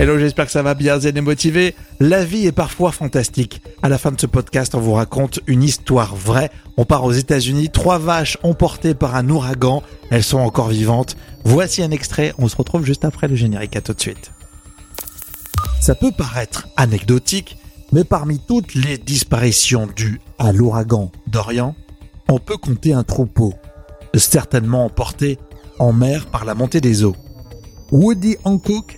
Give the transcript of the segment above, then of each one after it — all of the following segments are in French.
Hello, j'espère que ça va bien, zen et motivé. La vie est parfois fantastique. À la fin de ce podcast, on vous raconte une histoire vraie. On part aux États-Unis, trois vaches emportées par un ouragan. Elles sont encore vivantes. Voici un extrait. On se retrouve juste après le générique. À tout de suite. Ça peut paraître anecdotique, mais parmi toutes les disparitions dues à l'ouragan d'Orient, on peut compter un troupeau, certainement emporté en mer par la montée des eaux. Woody Hancock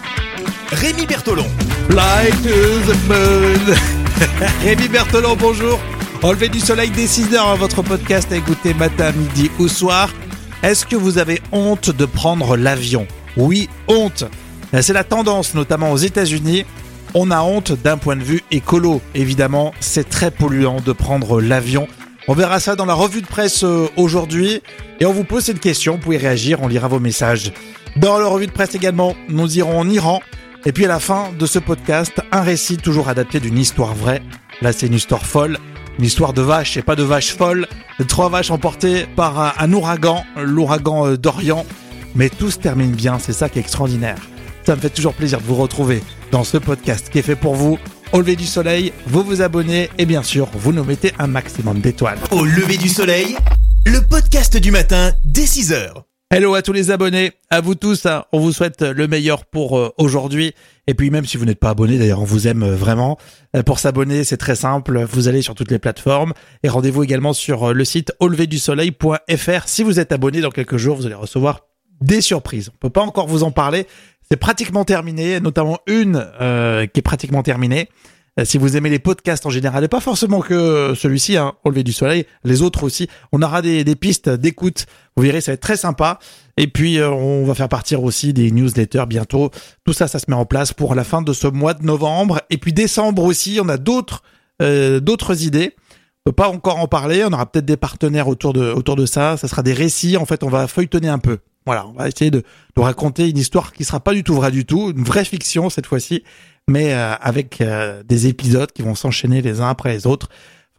Rémi Bertolon. To the moon. Rémi Berthelon, bonjour. Enlevé du soleil dès 6 heures à votre podcast à écouter matin, midi ou soir. Est-ce que vous avez honte de prendre l'avion? Oui, honte. C'est la tendance, notamment aux États-Unis. On a honte d'un point de vue écolo. Évidemment, c'est très polluant de prendre l'avion. On verra ça dans la revue de presse euh, aujourd'hui. Et on vous pose cette question. Vous pouvez réagir, on lira vos messages. Dans la revue de presse également, nous irons en Iran. Et puis à la fin de ce podcast, un récit toujours adapté d'une histoire vraie. Là, c'est une histoire folle, une histoire de vaches et pas de vaches folles. Trois vaches emportées par un, un ouragan, l'ouragan euh, d'Orient. Mais tout se termine bien, c'est ça qui est extraordinaire. Ça me fait toujours plaisir de vous retrouver dans ce podcast qui est fait pour vous. Au lever du soleil, vous vous abonnez et bien sûr, vous nous mettez un maximum d'étoiles. Au lever du soleil, le podcast du matin dès 6 heures. Hello à tous les abonnés, à vous tous, hein. on vous souhaite le meilleur pour euh, aujourd'hui. Et puis même si vous n'êtes pas abonné, d'ailleurs on vous aime euh, vraiment. Euh, pour s'abonner, c'est très simple, vous allez sur toutes les plateformes et rendez-vous également sur le site auleverdusoleil.fr. Si vous êtes abonné dans quelques jours, vous allez recevoir des surprises. On peut pas encore vous en parler, c'est pratiquement terminé, notamment une qui est pratiquement terminée. Euh, Si vous aimez les podcasts en général, et pas forcément que celui-ci, hein, au lever du soleil, les autres aussi, on aura des, des pistes d'écoute. Vous verrez, ça va être très sympa. Et puis, euh, on va faire partir aussi des newsletters bientôt. Tout ça, ça se met en place pour la fin de ce mois de novembre. Et puis décembre aussi, on a d'autres euh, d'autres idées. On peut pas encore en parler. On aura peut-être des partenaires autour de autour de ça. Ça sera des récits. En fait, on va feuilletonner un peu. Voilà, on va essayer de, de raconter une histoire qui sera pas du tout vraie du tout, une vraie fiction cette fois-ci, mais euh, avec euh, des épisodes qui vont s'enchaîner les uns après les autres.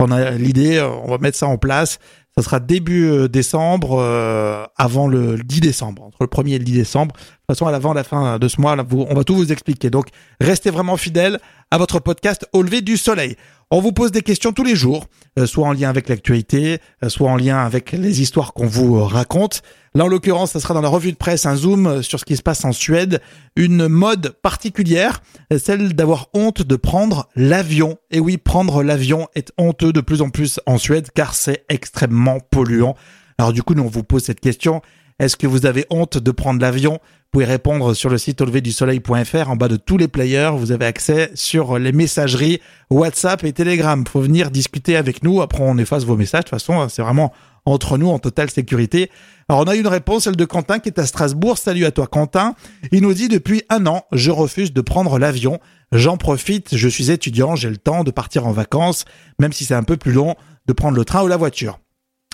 On a l'idée, euh, on va mettre ça en place. Ça sera début euh, décembre, euh, avant le 10 décembre, entre le 1er et le 10 décembre. De toute façon, à l'avant, la fin de ce mois, là, on va tout vous expliquer. Donc, restez vraiment fidèles à votre podcast Au lever du soleil. On vous pose des questions tous les jours, euh, soit en lien avec l'actualité, euh, soit en lien avec les histoires qu'on vous euh, raconte. Là, en l'occurrence, ça sera dans la revue de presse un zoom sur ce qui se passe en Suède, une mode particulière, celle d'avoir honte de prendre l'avion. Et oui, prendre l'avion est honteux de plus en plus en Suède car c'est extrêmement polluant. Alors du coup, nous on vous pose cette question. Est-ce que vous avez honte de prendre l'avion? Vous pouvez répondre sur le site auleverdusoleil.fr. En bas de tous les players, vous avez accès sur les messageries WhatsApp et Telegram. Faut venir discuter avec nous. Après, on efface vos messages. De toute façon, c'est vraiment entre nous en totale sécurité. Alors, on a une réponse, celle de Quentin qui est à Strasbourg. Salut à toi, Quentin. Il nous dit depuis un an, je refuse de prendre l'avion. J'en profite. Je suis étudiant. J'ai le temps de partir en vacances, même si c'est un peu plus long, de prendre le train ou la voiture.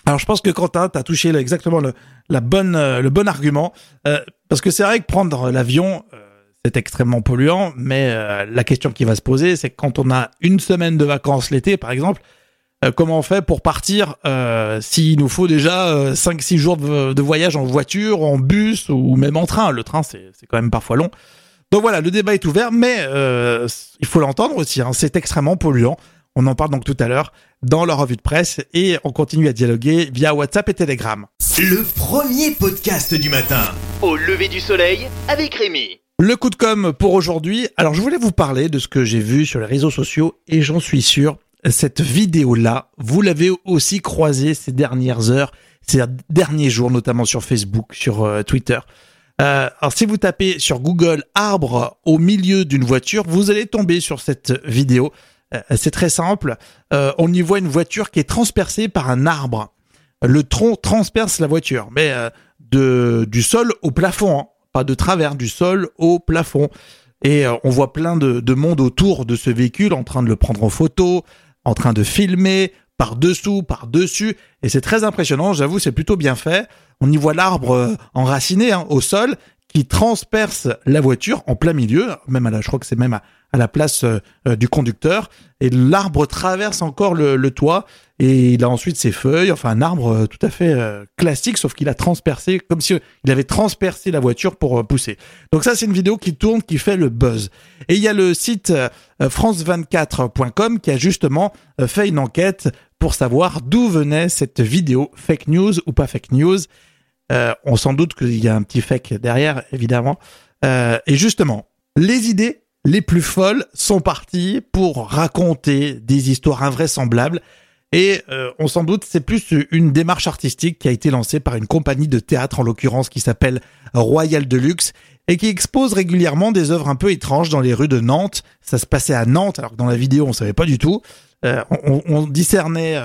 Alors je pense que Quentin, tu as touché exactement euh, le bon argument. Euh, parce que c'est vrai que prendre l'avion, euh, c'est extrêmement polluant, mais la question qui va se poser, c'est quand on a une semaine de vacances l'été, par exemple, comment on fait pour partir s'il nous faut déjà euh, 5-6 jours de, voyage en voiture, en bus ou même en train? Le train, c'est quand même parfois long. Donc voilà, le débat est ouvert, mais il faut l'entendre aussi, hein, c'est extrêmement polluant. On en parle donc tout à l'heure dans la revue de presse et on continue à dialoguer via WhatsApp et Telegram. Le premier podcast du matin. Au lever du soleil avec Rémi. Le coup de com pour aujourd'hui. Alors je voulais vous parler de ce que j'ai vu sur les réseaux sociaux et j'en suis sûr, cette vidéo-là, vous l'avez aussi croisée ces dernières heures, ces derniers jours, notamment sur Facebook, sur euh, Twitter. Euh, alors si vous tapez sur Google arbre au milieu d'une voiture, vous allez tomber sur cette vidéo. Euh, c'est très simple. Euh, on y voit une voiture qui est transpercée par un arbre. Le tronc transperce la voiture, mais euh, du sol au plafond, hein. pas de travers, du sol au plafond. et on voit plein de, de monde autour de ce véhicule en train de le prendre en photo, en train de filmer par dessous, par dessus, et c'est très impressionnant. J'avoue, c'est plutôt bien fait. On y voit l'arbre enraciné hein, au sol qui transperce la voiture en plein milieu, même à la, je crois que c'est même à, à la place euh, euh, du conducteur, et l'arbre traverse encore le, toit, et il a ensuite ses feuilles, enfin un arbre euh, tout à fait classique, sauf qu'il a transpercé, comme si il avait transpercé la voiture pour pousser. Donc ça, c'est une vidéo qui tourne, qui fait le buzz. Et il y a le site france24.com qui a justement fait une enquête pour savoir d'où venait cette vidéo, fake news ou pas fake news. On s'en doute qu'il y a un petit fake derrière, évidemment. Et justement, les idées les plus folles sont parties pour raconter des histoires invraisemblables. Et euh, on s'en doute, c'est plus une démarche artistique qui a été lancée par une compagnie de théâtre, en l'occurrence, qui s'appelle Royal Deluxe, et qui expose régulièrement des œuvres un peu étranges dans les rues de Nantes. Ça se passait à Nantes, alors que dans la vidéo, on savait pas du tout. Euh, on, on, discernait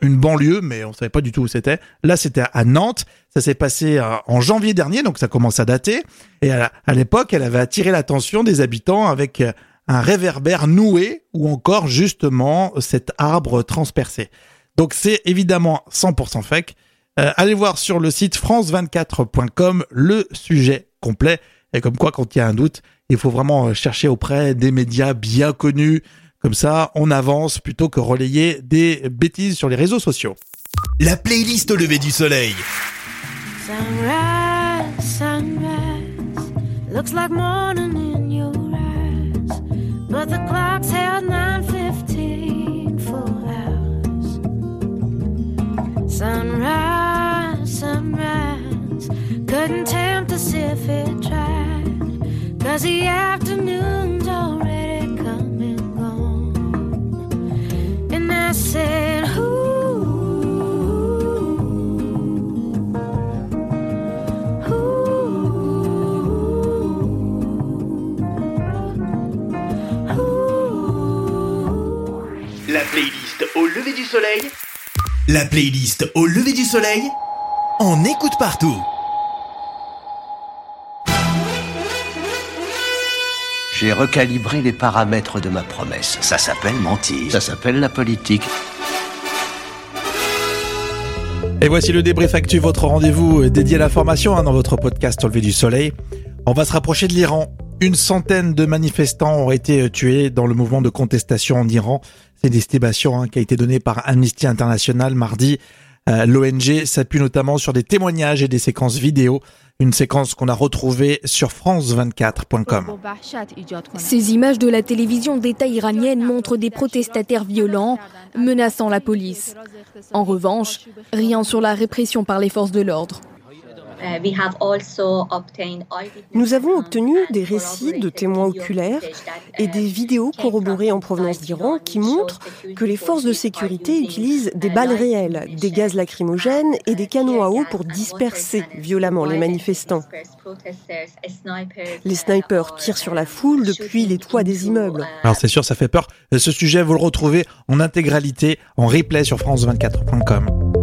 une banlieue, mais on savait pas du tout où c'était. Là, c'était à Nantes. Ça s'est passé euh, en janvier dernier, donc ça commence à dater. Et à l'époque, elle avait attiré l'attention des habitants avec euh, un réverbère noué ou encore justement cet arbre transpercé. Donc c'est évidemment 100% fake. Euh, allez voir sur le site france24.com le sujet complet. Et comme quoi, quand il y a un doute, il faut vraiment chercher auprès des médias bien connus, comme ça, on avance plutôt que relayer des bêtises sur les réseaux sociaux. La playlist au lever du soleil. Sunrise, sunrise, looks like morning in your eyes, but the clock's held 9:15 for hours. Sunrise, sunrise, couldn't tempt us if it tried, cause the afternoon's already said, Who? La playlist au lever du soleil. La playlist au lever du soleil. On écoute partout. J'ai recalibré les paramètres de ma promesse. Ça s'appelle mentir. Ça s'appelle la politique. Et voici le débrief actu, votre rendez-vous dédié à l'information hein, dans votre podcast Au du soleil. On va se rapprocher de l'Iran. Une centaine de manifestants ont été tués dans le mouvement de contestation en Iran. C'est une estimation hein, qui a été donnée par Amnesty International mardi. Euh, L'ONG s'appuie notamment sur des témoignages et des séquences vidéo, une séquence qu'on a retrouvée sur france24.com. Ces images de la télévision d'État iranienne montrent des protestataires violents menaçant la police. En revanche, rien sur la répression par les forces de l'ordre. Nous avons obtenu des récits de témoins oculaires et des vidéos corroborées en provenance d'Iran qui montrent que les forces de sécurité utilisent des balles réelles, des gaz lacrymogènes et des canons à eau pour disperser violemment les manifestants. Les snipers tirent sur la foule depuis les toits des immeubles. Alors c'est sûr, ça fait peur. Ce sujet, vous le retrouvez en intégralité, en replay sur france24.com.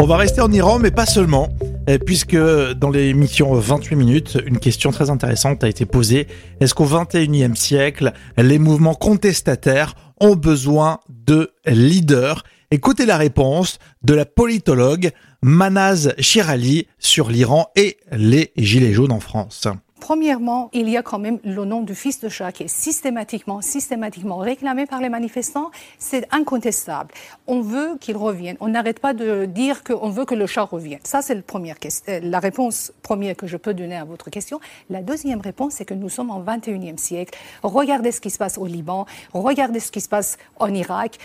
On va rester en Iran, mais pas seulement, euh, puisque dans l'émission 28 minutes, une question très intéressante a été posée. Est-ce qu'au 21e siècle, les mouvements contestataires ont besoin de leaders? Écoutez la réponse de la politologue Manaz Shirali sur l'Iran et les Gilets jaunes en France. Premièrement, il y a quand même le nom du fils de chat qui est systématiquement, systématiquement réclamé par les manifestants. C'est incontestable. On veut qu'il revienne. On n'arrête pas de dire qu'on veut que le chat revienne. Ça, c'est euh, la réponse première que je peux donner à votre question. La deuxième réponse, c'est que nous sommes en 21e siècle. Regardez ce qui se passe au Liban. Regardez ce qui se passe en Irak.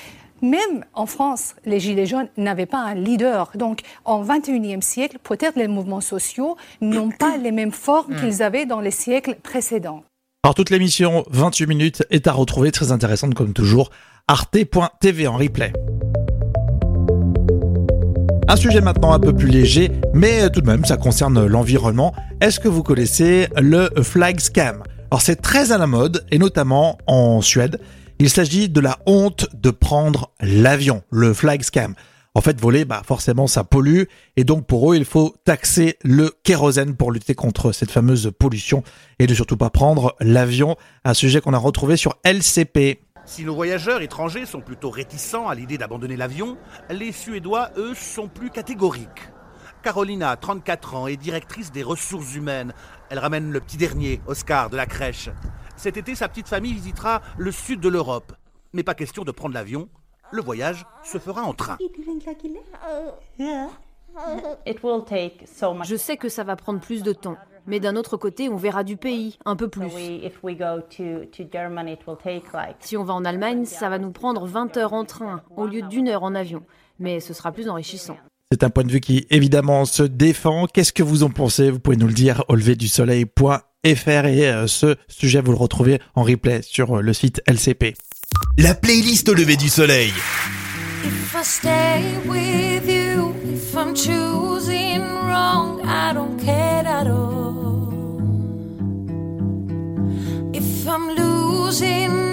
Même en France, les Gilets jaunes n'avaient pas un leader. Donc, en 21e siècle, peut-être les mouvements sociaux n'ont pas les mêmes formes Hmm. qu'ils avaient dans les siècles précédents. Alors toute l'émission 28 minutes est à retrouver, très intéressante comme toujours, arte.tv en replay. Un sujet maintenant un peu plus léger, mais tout de même ça concerne l'environnement. Est-ce que vous connaissez le flag scam? Alors c'est très à la mode, et notamment en Suède. Il s'agit de la honte de prendre l'avion, le flag scam. En fait, voler, bah forcément, ça pollue, et donc pour eux, il faut taxer le kérosène pour lutter contre cette fameuse pollution et de surtout pas prendre l'avion. Un sujet qu'on a retrouvé sur LCP. Si nos voyageurs étrangers sont plutôt réticents à l'idée d'abandonner l'avion, les Suédois, eux, sont plus catégoriques. Carolina, 34 ans, est directrice des ressources humaines. Elle ramène le petit dernier, Oscar, de la crèche. Cet été, sa petite famille visitera le sud de l'Europe. Mais pas question de prendre l'avion. Le voyage se fera en train. Je sais que ça va prendre plus de temps, mais d'un autre côté, on verra du pays, un peu plus. Si on va en Allemagne, ça va nous prendre 20 heures en train, au lieu d'une heure en avion, mais ce sera plus enrichissant. C'est un point de vue qui, évidemment, se défend. Qu'est-ce que vous en pensez? Vous pouvez nous le dire au lever du soleil.fr et euh, ce sujet, vous le retrouvez en replay sur euh, le site LCP. La playlist au lever du soleil. If I stay with you, if I'm choosing wrong, I don't care at all. If I'm losing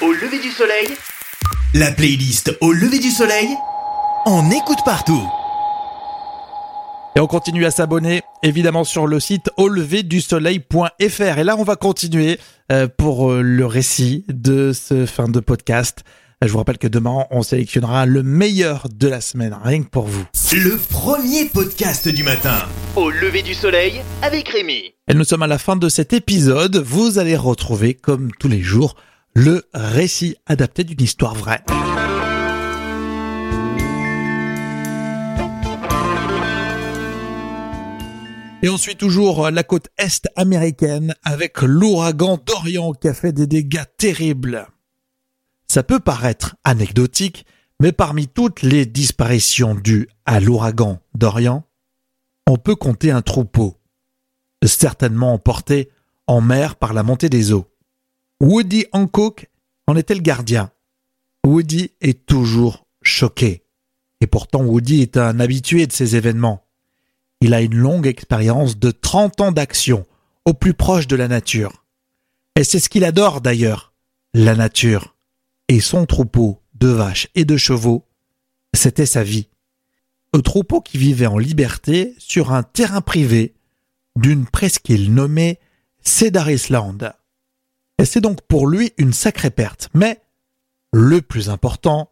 au lever du soleil. La playlist au lever du soleil. On écoute partout. Et on continue à s'abonner, évidemment, sur le site auleverdusoleil.fr. Et là, on va continuer euh, pour euh, le récit de ce fin de podcast. Euh, Je vous rappelle que demain, on sélectionnera le meilleur de la semaine, rien que pour vous. Le premier podcast du matin. Au lever du soleil avec Rémi. Et nous sommes à la fin de cet épisode. Vous allez retrouver, comme tous les jours, le récit adapté d'une histoire vraie. Et on suit toujours la côte est américaine avec l'ouragan Dorian qui a fait des dégâts terribles. Ça peut paraître anecdotique, mais parmi toutes les disparitions dues à l'ouragan Dorian, on peut compter un troupeau, certainement emporté en mer par la montée des eaux. Woody Hancock en était le gardien. Woody est toujours choqué. Et pourtant Woody est un habitué de ces événements. Il a une longue expérience de 30 ans d'action au plus proche de la nature. Et c'est ce qu'il adore d'ailleurs, la nature. Et son troupeau de vaches et de chevaux, c'était sa vie. Un troupeau qui vivait en liberté sur un terrain privé d'une presqu'île nommée Cedar Island. Et c'est donc pour lui une sacrée perte. Mais, le plus important,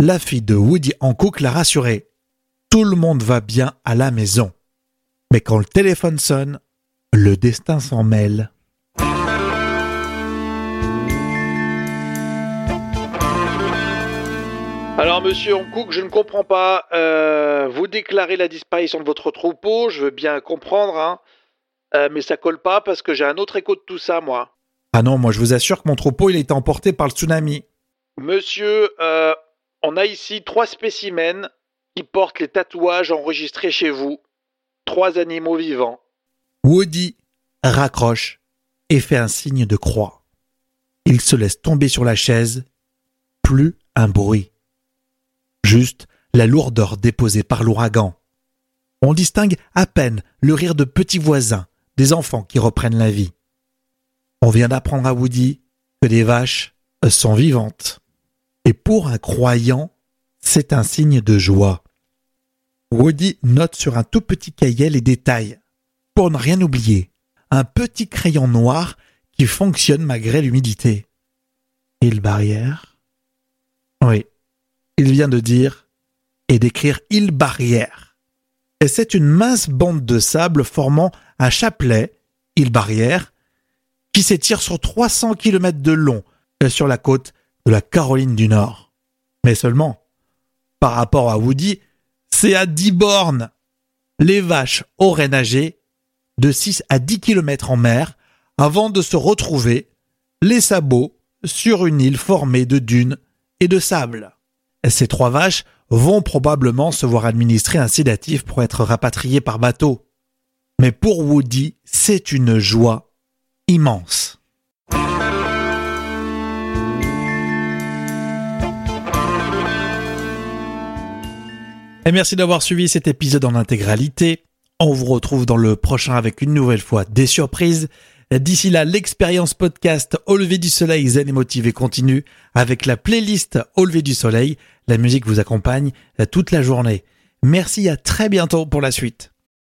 la fille de Woody Hancock l'a rassuré. Tout le monde va bien à la maison. Mais quand le téléphone sonne, le destin s'en mêle. Alors, monsieur Hancock, je ne comprends pas. Euh, vous déclarez la disparition de votre troupeau, je veux bien comprendre, hein. Euh, mais ça colle pas parce que j'ai un autre écho de tout ça, moi. Ah non, moi je vous assure que mon troupeau, il a été emporté par le tsunami. Monsieur, euh, on a ici trois spécimens qui portent les tatouages enregistrés chez vous. Trois animaux vivants. Woody raccroche et fait un signe de croix. Il se laisse tomber sur la chaise. Plus un bruit. Juste la lourdeur déposée par l'ouragan. On distingue à peine le rire de petits voisins, des enfants qui reprennent la vie. On vient d'apprendre à Woody que les vaches sont vivantes. Et pour un croyant, c'est un signe de joie. Woody note sur un tout petit cahier les détails. Pour ne rien oublier, un petit crayon noir qui fonctionne malgré l'humidité. Île barrière? Oui, il vient de dire et d'écrire île barrière. Et c'est une mince bande de sable formant un chapelet, île barrière, qui s'étire sur 300 km de long euh, sur la côte de la Caroline du Nord. Mais seulement, par rapport à Woody, c'est à 10 bornes. Les vaches auraient nagé de 6 à 10 km en mer avant de se retrouver, les sabots, sur une île formée de dunes et de sable. Ces trois vaches vont probablement se voir administrer un sédatif pour être rapatriées par bateau. Mais pour Woody, c'est une joie immense. Et merci d'avoir suivi cet épisode en intégralité. On vous retrouve dans le prochain avec une nouvelle fois des surprises. D'ici là, l'expérience podcast Au lever du soleil zen et continue avec la playlist Au lever du soleil. La musique vous accompagne toute la journée. Merci à très bientôt pour la suite.